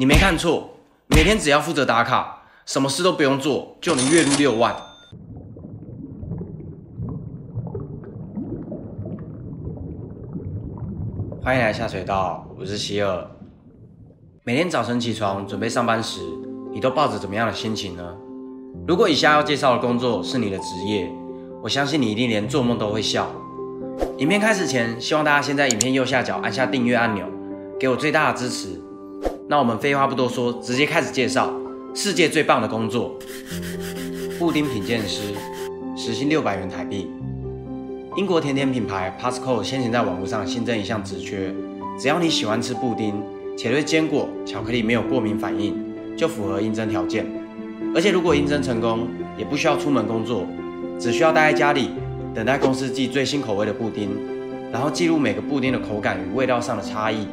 你没看错，每天只要负责打卡，什么事都不用做，就能月入六万。欢迎来下水道，我是希尔。每天早晨起床准备上班时，你都抱着怎么样的心情呢？如果以下要介绍的工作是你的职业，我相信你一定连做梦都会笑。影片开始前，希望大家先在影片右下角按下订阅按钮，给我最大的支持。那我们废话不多说，直接开始介绍世界最棒的工作——布丁品鉴师，时薪六百元台币。英国甜点品牌 Pasco 先前在网络上新增一项职缺，只要你喜欢吃布丁，且对坚果、巧克力没有过敏反应，就符合应征条件。而且如果应征成功，也不需要出门工作，只需要待在家里，等待公司寄最新口味的布丁，然后记录每个布丁的口感与味道上的差异，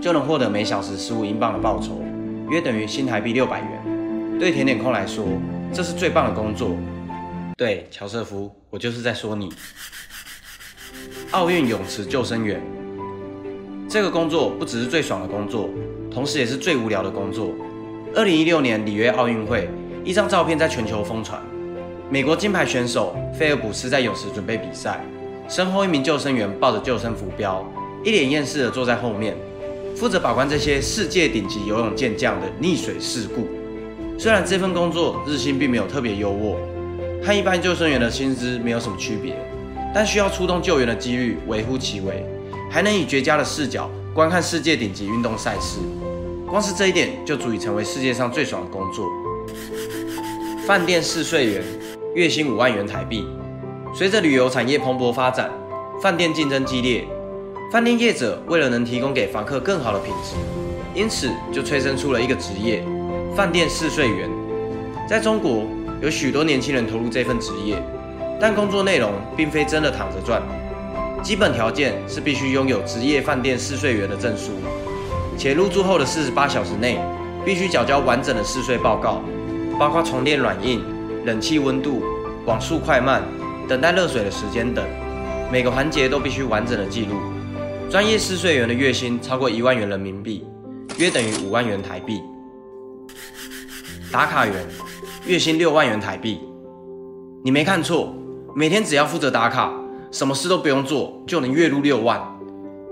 就能获得每小时十五英镑的报酬，约等于新台币六百元。对甜点控来说，这是最棒的工作。对，乔瑟夫，我就是在说你。奥运泳池救生员，这个工作不只是最爽的工作，同时也是最无聊的工作。二零一六年里约奥运会，一张照片在全球疯传。美国金牌选手菲尔普斯在泳池准备比赛，身后一名救生员抱着救生浮标，一脸厌世的坐在后面，负责把关这些世界顶级游泳健将的溺水事故。虽然这份工作日薪并没有特别优渥，和一般救生员的薪资没有什么区别。但需要出动救援的几率微乎其微，还能以绝佳的视角观看世界顶级运动赛事，光是这一点就足以成为世界上最爽的工作。饭店试睡员，月薪五万元台币。随着旅游产业蓬勃发展，饭店竞争激烈，饭店业者为了能提供给房客更好的品质，因此就催生出了一个职业——饭店试睡员。在中国，有许多年轻人投入这份职业。但工作内容并非真的躺着赚，基本条件是必须拥有职业饭店试睡员的证书，且入住后的四十八小时内必须缴交完整的试睡报告，包括床垫软硬、冷气温度、网速快慢、等待热水的时间等，每个环节都必须完整的记录。专业试睡员的月薪超过一万元人民币，约等于五万元台币。打卡员月薪六万元台币，你没看错。每天只要负责打卡，什么事都不用做，就能月入六万。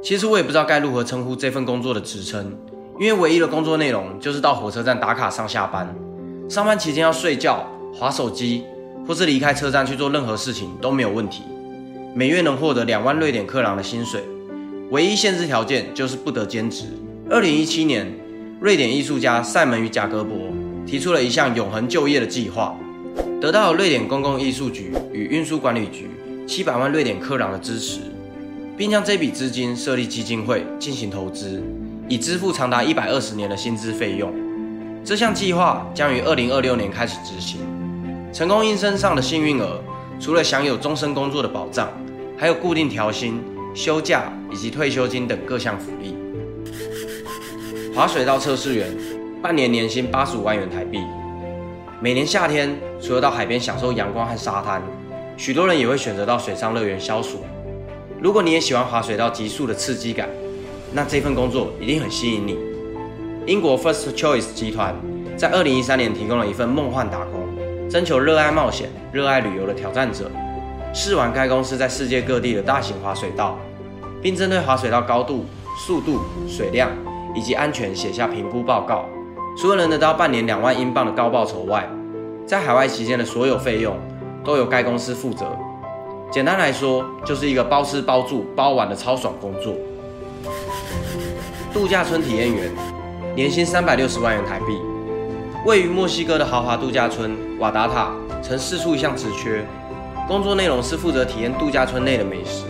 其实我也不知道该如何称呼这份工作的职称，因为唯一的工作内容就是到火车站打卡上下班。上班期间要睡觉、划手机，或是离开车站去做任何事情都没有问题。每月能获得两万瑞典克朗的薪水，唯一限制条件就是不得兼职。二零一七年，瑞典艺术家塞门与贾格伯提出了一项永恒就业的计划。得到了瑞典公共艺术局与运输管理局七百万瑞典克朗的支持，并将这笔资金设立基金会进行投资，以支付长达一百二十年的薪资费用。这项计划将于二零二六年开始执行。成功应征上的幸运儿，除了享有终身工作的保障，还有固定调薪、休假以及退休金等各项福利。滑水道测试员，半年年薪八十五万元台币。每年夏天，除了到海边享受阳光和沙滩，许多人也会选择到水上乐园消暑。如果你也喜欢滑水道急速的刺激感，那这份工作一定很吸引你。英国 First Choice 集团在2013年提供了一份梦幻打工，征求热爱冒险、热爱旅游的挑战者，试完该公司在世界各地的大型滑水道，并针对滑水道高度、速度、水量以及安全写下评估报告。除了能得到半年两万英镑的高报酬外，在海外期间的所有费用都由该公司负责。简单来说，就是一个包吃包住包玩的超爽工作。度假村体验员，年薪三百六十万元台币。位于墨西哥的豪华度假村瓦达塔曾试出一项职缺，工作内容是负责体验度假村内的美食、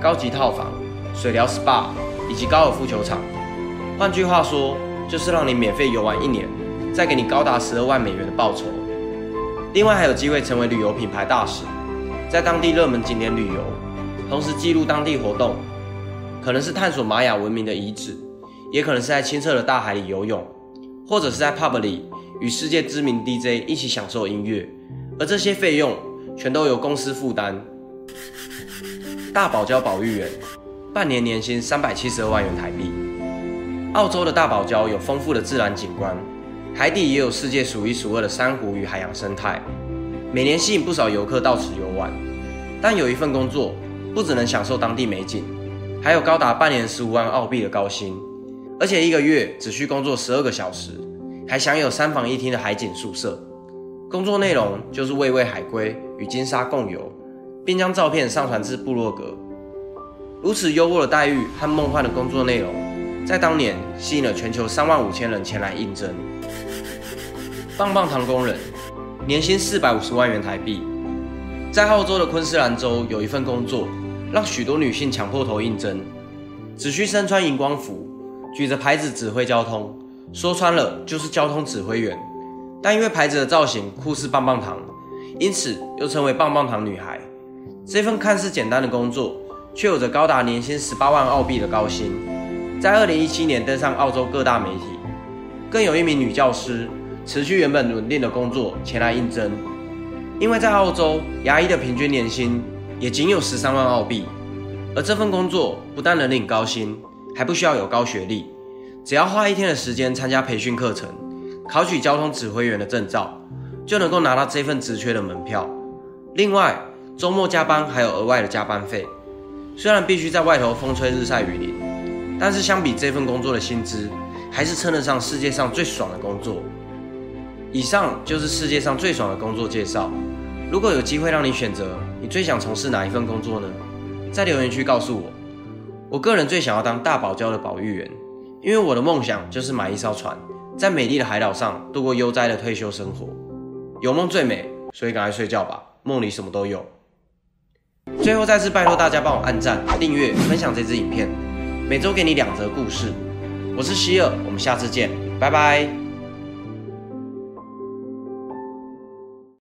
高级套房、水疗 SPA 以及高尔夫球场。换句话说，就是让你免费游玩一年，再给你高达十二万美元的报酬。另外还有机会成为旅游品牌大使，在当地热门景点旅游，同时记录当地活动，可能是探索玛雅文明的遗址，也可能是在清澈的大海里游泳，或者是在 pub 里与世界知名 DJ 一起享受音乐，而这些费用全都由公司负担。大堡礁保育员，半年年薪三百七十二万元台币。澳洲的大堡礁有丰富的自然景观，海底也有世界数一数二的珊瑚与海洋生态，每年吸引不少游客到此游玩。但有一份工作，不只能享受当地美景，还有高达半年十五万澳币的高薪，而且一个月只需工作十二个小时，还享有三房一厅的海景宿舍。工作内容就是喂喂海龟与金鲨共游，并将照片上传至部落格。如此优渥的待遇和梦幻的工作内容，在当年吸引了全球三万五千人前来应征。棒棒糖工人，年薪四百五十万元台币。在澳洲的昆士兰州有一份工作，让许多女性抢破头应征，只需身穿荧光服，举着牌子指挥交通，说穿了就是交通指挥员。但因为牌子的造型酷似棒棒糖，因此又称为棒棒糖女孩。这份看似简单的工作。却有着高达年薪十八万澳币的高薪，在二零一七年登上澳洲各大媒体，更有一名女教师辞去原本稳定的工作前来应征，因为在澳洲牙医的平均年薪也仅有十三万澳币，而这份工作不但能领高薪，还不需要有高学历，只要花一天的时间参加培训课程，考取交通指挥员的证照，就能够拿到这份职缺的门票。另外，周末加班还有额外的加班费。虽然必须在外头风吹日晒雨淋，但是相比这份工作的薪资，还是称得上世界上最爽的工作。以上就是世界上最爽的工作介绍。如果有机会让你选择，你最想从事哪一份工作呢？在留言区告诉我。我个人最想要当大堡礁的保育员，因为我的梦想就是买一艘船，在美丽的海岛上度过悠哉的退休生活。有梦最美，所以赶快睡觉吧，梦里什么都有。最后再次拜托大家帮我按赞、订阅、分享这支影片，每周给你两则故事。我是希尔，我们下次见，拜拜。